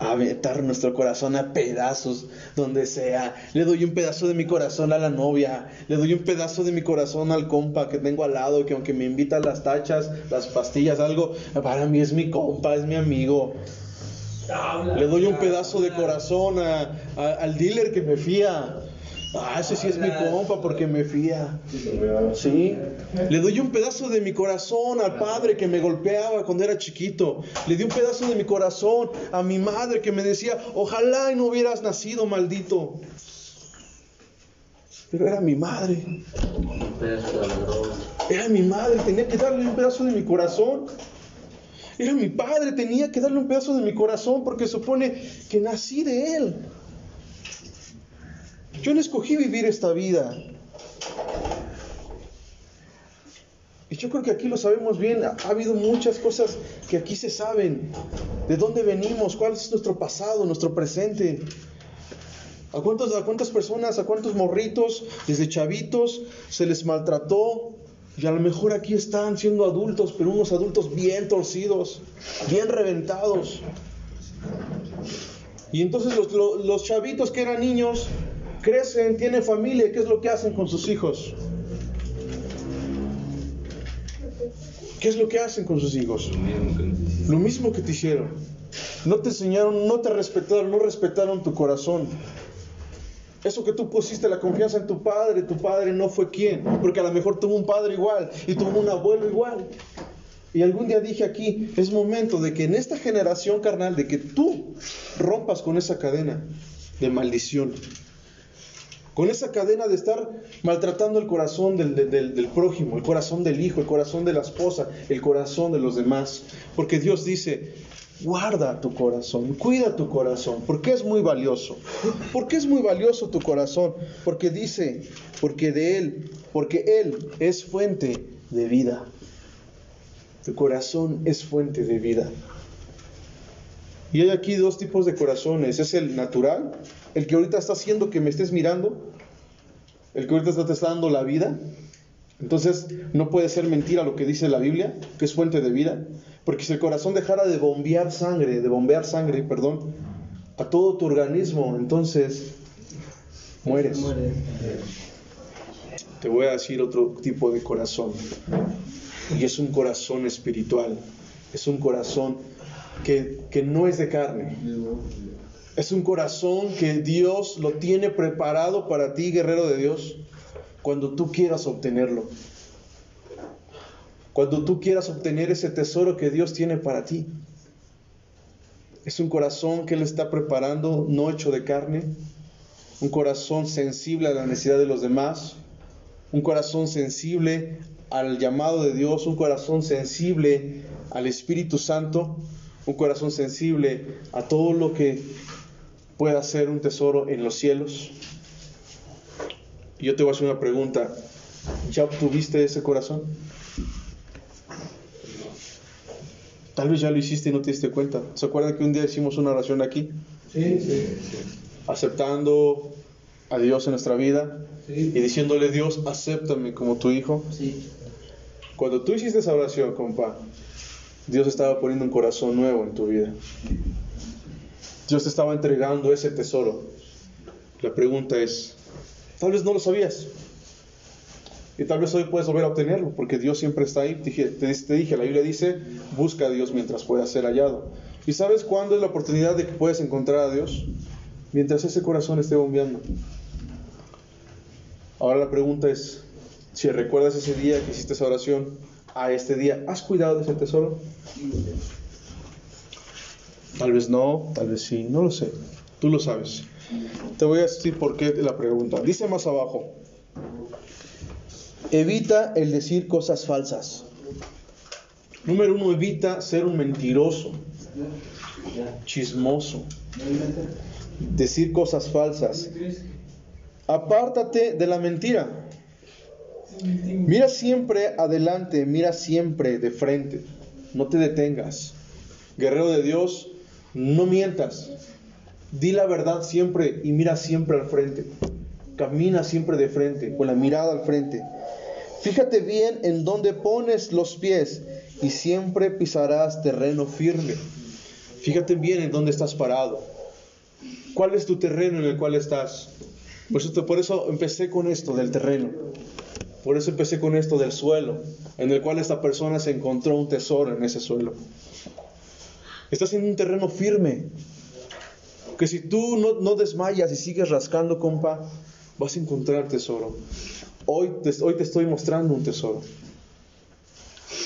a aventar nuestro corazón a pedazos donde sea. Le doy un pedazo de mi corazón a la novia, le doy un pedazo de mi corazón al compa que tengo al lado, que aunque me invita a las tachas, las pastillas, algo, para mí es mi compa, es mi amigo. Le doy un pedazo de corazón a- a- al dealer que me fía. Ah, ese sí es mi compa porque me fía. Sí. Le doy un pedazo de mi corazón al padre que me golpeaba cuando era chiquito. Le di un pedazo de mi corazón a mi madre que me decía, ojalá y no hubieras nacido, maldito. Pero era mi madre. Era mi madre, tenía que darle un pedazo de mi corazón. Era mi padre, tenía que darle un pedazo de mi corazón porque supone que nací de él. Yo no escogí vivir esta vida. Y yo creo que aquí lo sabemos bien. Ha habido muchas cosas que aquí se saben. De dónde venimos, cuál es nuestro pasado, nuestro presente. ¿A, cuántos, ¿A cuántas personas, a cuántos morritos, desde chavitos, se les maltrató? Y a lo mejor aquí están siendo adultos, pero unos adultos bien torcidos, bien reventados. Y entonces los, chavitos que eran niños crecen, tienen familia, ¿qué es lo que hacen con sus hijos? ¿Qué es lo que hacen con sus hijos? Lo mismo que te hicieron. No te enseñaron, no te respetaron, no respetaron tu corazón. Eso que tú pusiste la confianza en tu padre, tu padre no fue quien, porque a lo mejor tuvo un padre igual y tuvo un abuelo igual. Y algún día dije aquí, es momento de que en esta generación carnal, de que tú rompas con esa cadena de maldición, con esa cadena de estar maltratando el corazón del, prójimo, el corazón del hijo, el corazón de la esposa, el corazón de los demás. Porque Dios dice, guarda tu corazón, cuida tu corazón, porque es muy valioso. ¿Por qué es muy valioso tu corazón? Porque dice, porque de Él, porque Él es fuente de vida. Tu corazón es fuente de vida. Y hay aquí dos tipos de corazones. Es el natural, el que ahorita está haciendo que me estés mirando, el que ahorita te está dando la vida. Entonces no puede ser mentira lo que dice la Biblia, que es fuente de vida. Porque si el corazón dejara de bombear sangre, de bombear sangre, perdón, a todo tu organismo, entonces mueres. Te voy a decir otro tipo de corazón. Y es un corazón espiritual. Es un corazón que, que no es de carne. Es un corazón que Dios lo tiene preparado para ti, guerrero de Dios, cuando tú quieras obtenerlo. Cuando tú quieras obtener ese tesoro que Dios tiene para ti. Es un corazón que Él está preparando, no hecho de carne. Un corazón sensible a la necesidad de los demás. Un corazón sensible al llamado de Dios. Un corazón sensible al Espíritu Santo. Un corazón sensible a todo lo que pueda ser un tesoro en los cielos. Yo te voy a hacer una pregunta. ¿Ya obtuviste ese corazón? Tal vez ya lo hiciste y no te diste cuenta. ¿Se acuerdan que un día hicimos una oración aquí? Sí, sí. Aceptando a Dios en nuestra vida Sí. y diciéndole, Dios, acéptame como tu hijo. Sí. Cuando tú hiciste esa oración, compa, Dios estaba poniendo un corazón nuevo en tu vida. Dios te estaba entregando ese tesoro. La pregunta es, tal vez no lo sabías. Y tal vez hoy puedes volver a obtenerlo, porque Dios siempre está ahí. Te dije, te, dije, la Biblia dice, busca a Dios mientras pueda ser hallado. ¿Y sabes cuándo es la oportunidad de que puedes encontrar a Dios? Mientras ese corazón esté bombeando. Ahora la pregunta es, si recuerdas ese día que hiciste esa oración, a este día, ¿has cuidado de ese tesoro? Tal vez no, tal vez sí, no lo sé. Tú lo sabes. Te voy a decir por qué la pregunta. Dice más abajo, evita el decir cosas falsas. Número uno, evita ser un mentiroso, chismoso, decir cosas falsas. Apártate de la mentira. Mira siempre adelante, mira siempre de frente. No te detengas. Guerrero de Dios, no mientas. Di la verdad siempre y mira siempre al frente. Camina siempre de frente, con la mirada al frente. Fíjate bien en dónde pones los pies y siempre pisarás terreno firme. Fíjate bien en dónde estás parado. ¿Cuál es tu terreno en el cual estás? Por eso, por eso empecé con esto del terreno. Por eso empecé con esto del suelo, en el cual esta persona se encontró un tesoro en ese suelo. Estás en un terreno firme. Que si tú no, desmayas y sigues rascando, compa, vas a encontrar tesoro. Hoy te, hoy te estoy mostrando un tesoro.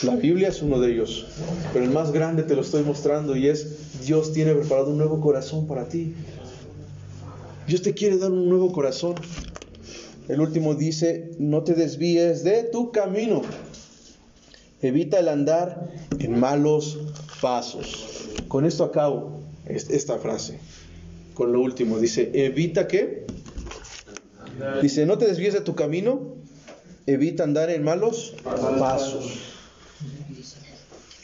La Biblia es uno de ellos, pero el más grande te lo estoy mostrando y es Dios tiene preparado un nuevo corazón para ti. Dios te quiere dar un nuevo corazón. el último dice, no te desvíes de tu camino. Evita el andar en malos pasos. Con esto acabo es- esta frase. Con lo último, dice, evita qué? Dice, no te desvíes de tu camino, evita andar en malos pasos.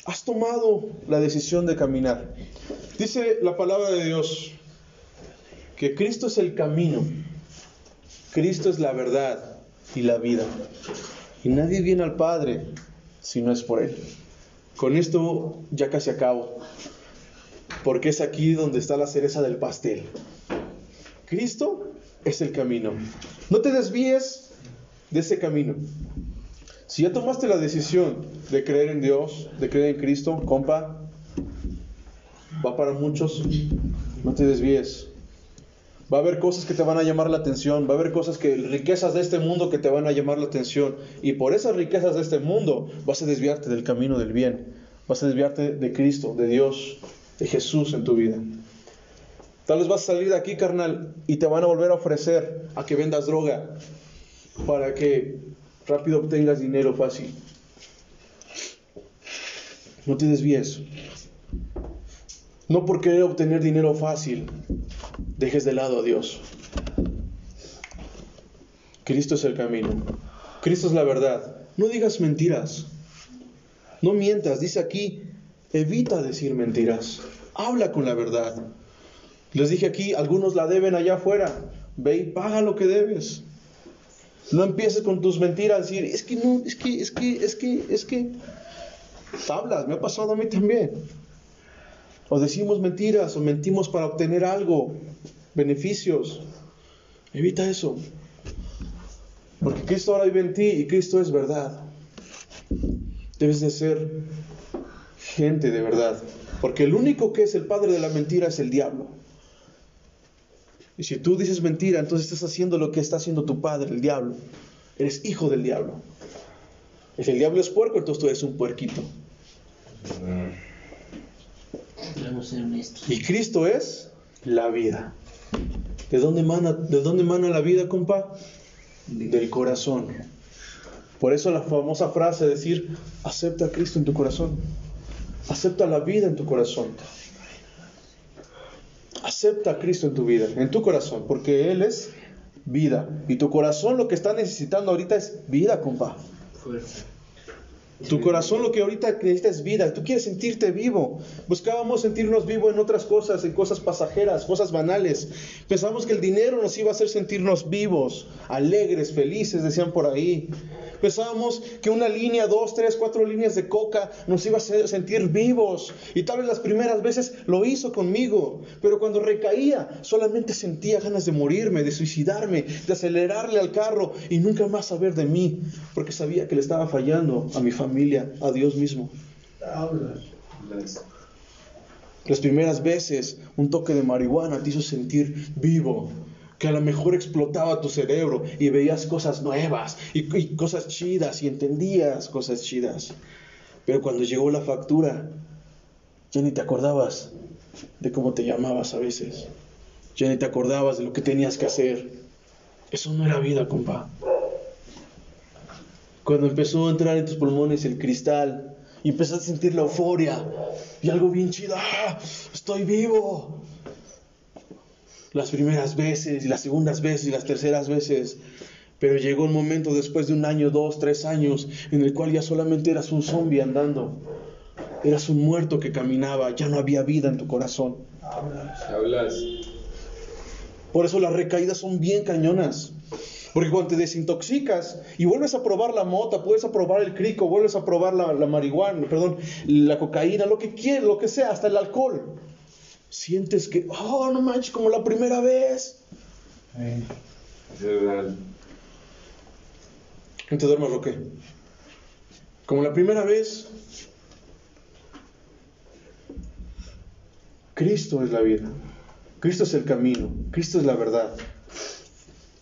Has tomado la decisión de caminar. Dice la palabra de Dios que Cristo es el camino, Cristo es la verdad y la vida. Y nadie viene al Padre si no es por Él. Con esto ya casi acabo, porque es aquí donde está la cereza del pastel. Cristo es el camino. No te desvíes de ese camino. Si ya tomaste la decisión de creer en Dios, de creer en Cristo, compa, va para muchos, no te desvíes. Va a haber cosas que te van a llamar la atención, va a haber cosas que, riquezas de este mundo que te van a llamar la atención. Y por esas riquezas de este mundo vas a desviarte del camino del bien, vas a desviarte de Cristo, de Dios, de Jesús en tu vida. Tal vez vas a salir de aquí, carnal, y te van a volver a ofrecer a que vendas droga para que rápido obtengas dinero fácil. No te desvíes. No por querer obtener dinero fácil, dejes de lado a Dios. Cristo es el camino. Cristo es la verdad. No digas mentiras. No mientas. Dice aquí, evita decir mentiras. Habla con la verdad. Les dije aquí, algunos la deben allá afuera. Ve y paga lo que debes. No empieces con tus mentiras decir, es que no, es que, es que, es que, es que. Tablas, me ha pasado a mí también. O decimos mentiras o mentimos para obtener algo, beneficios. Evita eso. Porque Cristo ahora vive en ti y Cristo es verdad. Debes de ser gente de verdad. Porque el único que es el padre de la mentira es el diablo. Y si tú dices mentira, entonces estás haciendo lo que está haciendo tu padre, el diablo. Eres hijo del diablo. Si el diablo es puerco, entonces tú eres un puerquito. Y Cristo es la vida. ¿De dónde mana, de dónde mana la vida, compa? Del corazón. Por eso la famosa frase de decir, acepta a Cristo en tu corazón. Acepta la vida en tu corazón. Acepta a Cristo en tu vida, en tu corazón, porque Él es vida. Y tu corazón lo que está necesitando ahorita es vida, compa. Fuerza. Tu corazón lo que ahorita necesita es vida. Tú quieres sentirte vivo. Buscábamos sentirnos vivos en otras cosas, en cosas pasajeras, cosas banales. Pensamos que el dinero nos iba a hacer sentirnos vivos, alegres, felices, decían por ahí. Pensábamos que una línea, dos, tres, cuatro líneas de coca nos iba a hacer sentir vivos. Y tal vez las primeras veces lo hizo conmigo. Pero cuando recaía, solamente sentía ganas de morirme, de suicidarme, de acelerarle al carro y nunca más saber de mí. Porque sabía que le estaba fallando a mi familia, a Dios mismo. Las primeras veces, un toque de marihuana te hizo sentir vivo, que a lo mejor explotaba tu cerebro y veías cosas nuevas y, y cosas chidas y entendías cosas chidas. Pero cuando llegó la factura, ya ni te acordabas de cómo te llamabas a veces. Ya ni te acordabas de lo que tenías que hacer. Eso no era vida, compa. Cuando empezó a entrar en tus pulmones el cristal y empezaste a sentir la euforia y algo bien chido, ¡ah! estoy vivo. Las primeras veces y las segundas veces y las terceras veces. Pero llegó un momento después de un año, dos, tres años, en el cual ya solamente eras un zombie andando. Eras un muerto que caminaba, ya no había vida en tu corazón. Hablas. Por eso las recaídas son bien cañonas. Porque cuando te desintoxicas y vuelves a probar la mota, puedes a probar el crico, vuelves a probar la, la marihuana, perdón, la cocaína, lo que quieras, lo que sea, hasta el alcohol. Sientes que, oh, no manches, como la primera vez. ¿No te duermas, Roque? Como la primera vez. Cristo es la vida. Cristo es el camino. Cristo es la verdad.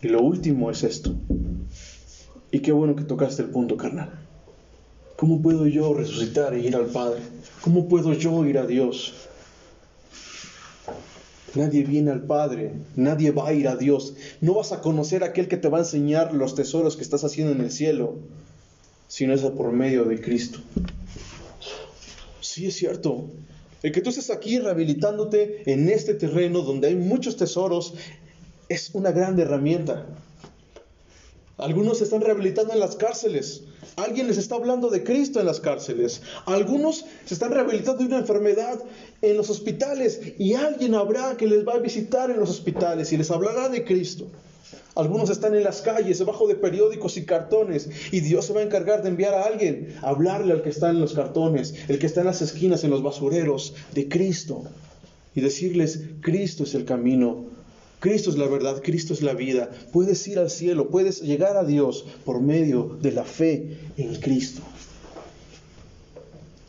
Y lo último es esto. Y qué bueno que tocaste el punto, carnal. ¿Cómo puedo yo resucitar e ir al Padre? ¿Cómo puedo yo ir a Dios? Nadie viene al Padre, nadie va a ir a Dios. No vas a conocer a aquel que te va a enseñar los tesoros que estás haciendo en el cielo, sino es por medio de Cristo. Sí, es cierto. El que tú estés aquí rehabilitándote en este terreno donde hay muchos tesoros es una gran herramienta. Algunos se están rehabilitando en las cárceles. Alguien les está hablando de Cristo en las cárceles. Algunos se están rehabilitando de una enfermedad en los hospitales. Y alguien habrá que les va a visitar en los hospitales y les hablará de Cristo. Algunos están en las calles, debajo de periódicos y cartones. Y Dios se va a encargar de enviar a alguien a hablarle al que está en los cartones, el que está en las esquinas, en los basureros, de Cristo. Y decirles, Cristo es el camino, Cristo es la verdad, Cristo es la vida. Puedes ir al cielo, puedes llegar a Dios por medio de la fe en Cristo.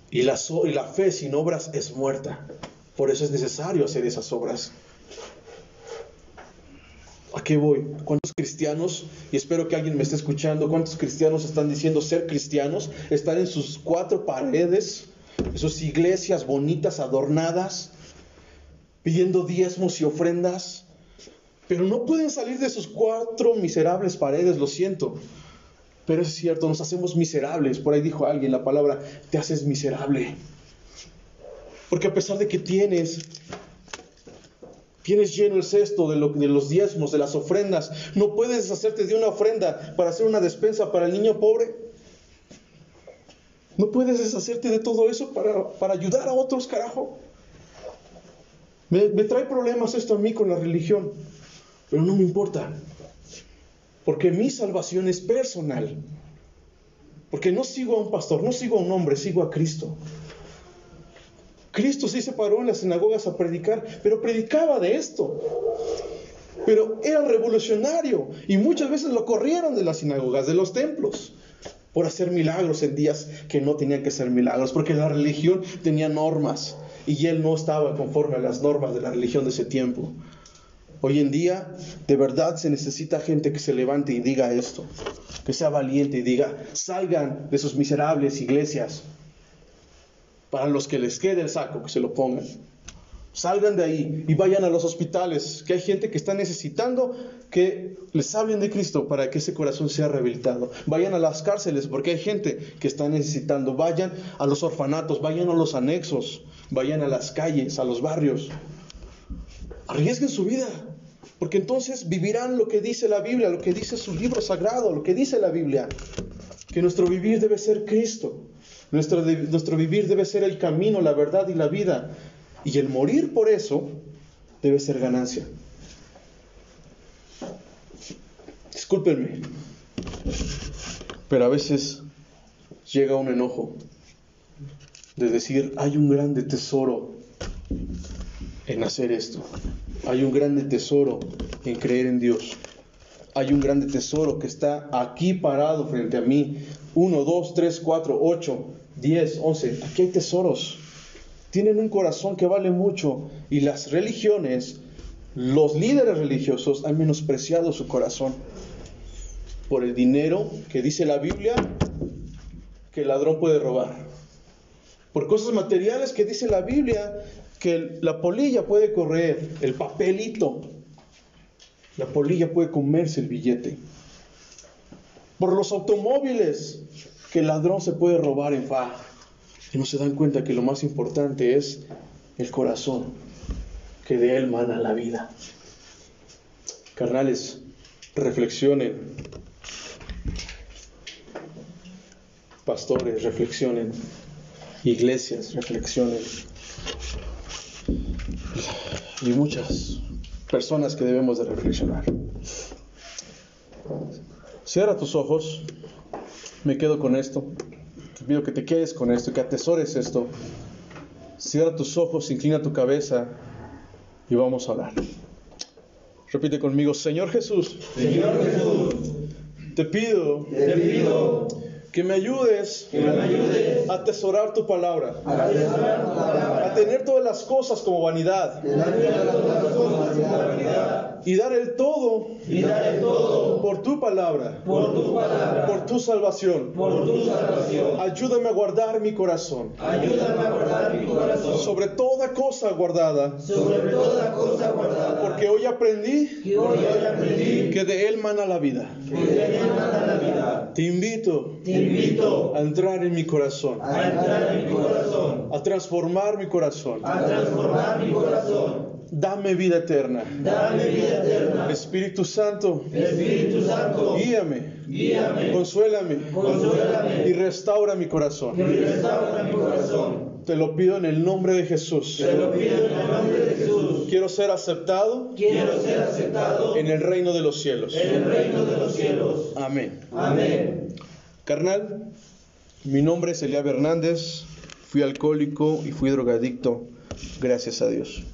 Y la, fe sin obras es muerta. Por eso es necesario hacer esas obras. ¿A qué voy? ¿Cuántos cristianos, y espero que alguien me esté escuchando, cuántos cristianos están diciendo ser cristianos? Están en sus cuatro paredes, en sus iglesias bonitas, adornadas, pidiendo diezmos y ofrendas, pero no pueden salir de sus cuatro miserables paredes, lo siento. Pero es cierto, nos hacemos miserables. Por ahí dijo alguien la palabra, te haces miserable. Porque a pesar de que tienes, tienes lleno el cesto de, los diezmos, de las ofrendas, no puedes deshacerte de una ofrenda para hacer una despensa para el niño pobre. No puedes deshacerte de todo eso para, para ayudar a otros, carajo. Me trae problemas esto a mí con la religión. Pero no me importa. Porque mi salvación es personal. Porque no sigo a un pastor, no sigo a un hombre, sigo a Cristo. Cristo sí se paró en las sinagogas a predicar, pero predicaba de esto. Pero era revolucionario y muchas veces lo corrieron de las sinagogas, de los templos, por hacer milagros en días que no tenían que ser milagros, porque la religión tenía normas y él no estaba conforme a las normas de la religión de ese tiempo. Hoy en día, de verdad se necesita gente que se levante y diga esto, que sea valiente y diga, salgan de sus miserables iglesias, para los que les quede el saco, que se lo pongan. Salgan de ahí y vayan a los hospitales, que hay gente que está necesitando que les hablen de Cristo para que ese corazón sea rehabilitado. Vayan a las cárceles, porque hay gente que está necesitando. Vayan a los orfanatos, vayan a los anexos, vayan a las calles, a los barrios. Arriesguen su vida, porque entonces vivirán lo que dice la Biblia, lo que dice su libro sagrado, lo que dice la Biblia, que nuestro vivir debe ser Cristo, nuestro, nuestro vivir debe ser el camino, la verdad y la vida, y el morir por eso debe ser ganancia. Discúlpenme, pero a veces llega un enojo de decir, hay un grande tesoro en hacer esto. Hay un grande tesoro en creer en Dios. Hay un grande tesoro que está aquí parado frente a mí. Uno, dos, tres, cuatro, ocho, diez, once. Aquí hay tesoros. Tienen un corazón que vale mucho y las religiones, los líderes religiosos han menospreciado su corazón por el dinero que dice la Biblia que el ladrón puede robar. Por cosas materiales que dice la Biblia que la polilla puede correr, el papelito, la polilla puede comerse el billete. Por los automóviles, que el ladrón se puede robar en fa. Y no se dan cuenta que lo más importante es el corazón, que de él mana la vida. Carnales, reflexionen. Pastores, reflexionen. Iglesias, reflexionen y muchas personas que debemos de reflexionar. Cierra tus ojos, me quedo con esto, te pido que te quedes con esto, que atesores esto. Cierra tus ojos, inclina tu cabeza y vamos a orar. Repite conmigo, Señor Jesús. Señor Jesús. Te pido. Te pido que me ayudes, a atesorar tu palabra, a, tener todas las cosas como vanidad, y dar el todo, por tu palabra, por tu, salvación. Ayúdame a guardar mi corazón, Ayúdame a guardar mi corazón. Sobre toda cosa guardada, sobre toda cosa guardada. porque hoy aprendí Que hoy aprendí que de Él mana la vida. que de Él mana la vida. Te invito Te invito a entrar en mi corazón, a entrar en mi corazón, a transformar mi corazón. a transformar mi corazón. Dame vida eterna. Dame vida eterna. Espíritu Santo, Espíritu Santo, guíame, guíame, consuélame consuélame y restaura mi corazón. y restaura mi corazón. Te lo pido en el nombre de Jesús. Te lo pido en el nombre de Jesús. Quiero ser aceptado Quiero ser aceptado en el reino de los cielos. en el reino de los cielos. Amén. Amén. Carnal, mi nombre es Eliab Hernández. Fui alcohólico y fui drogadicto. Gracias a Dios.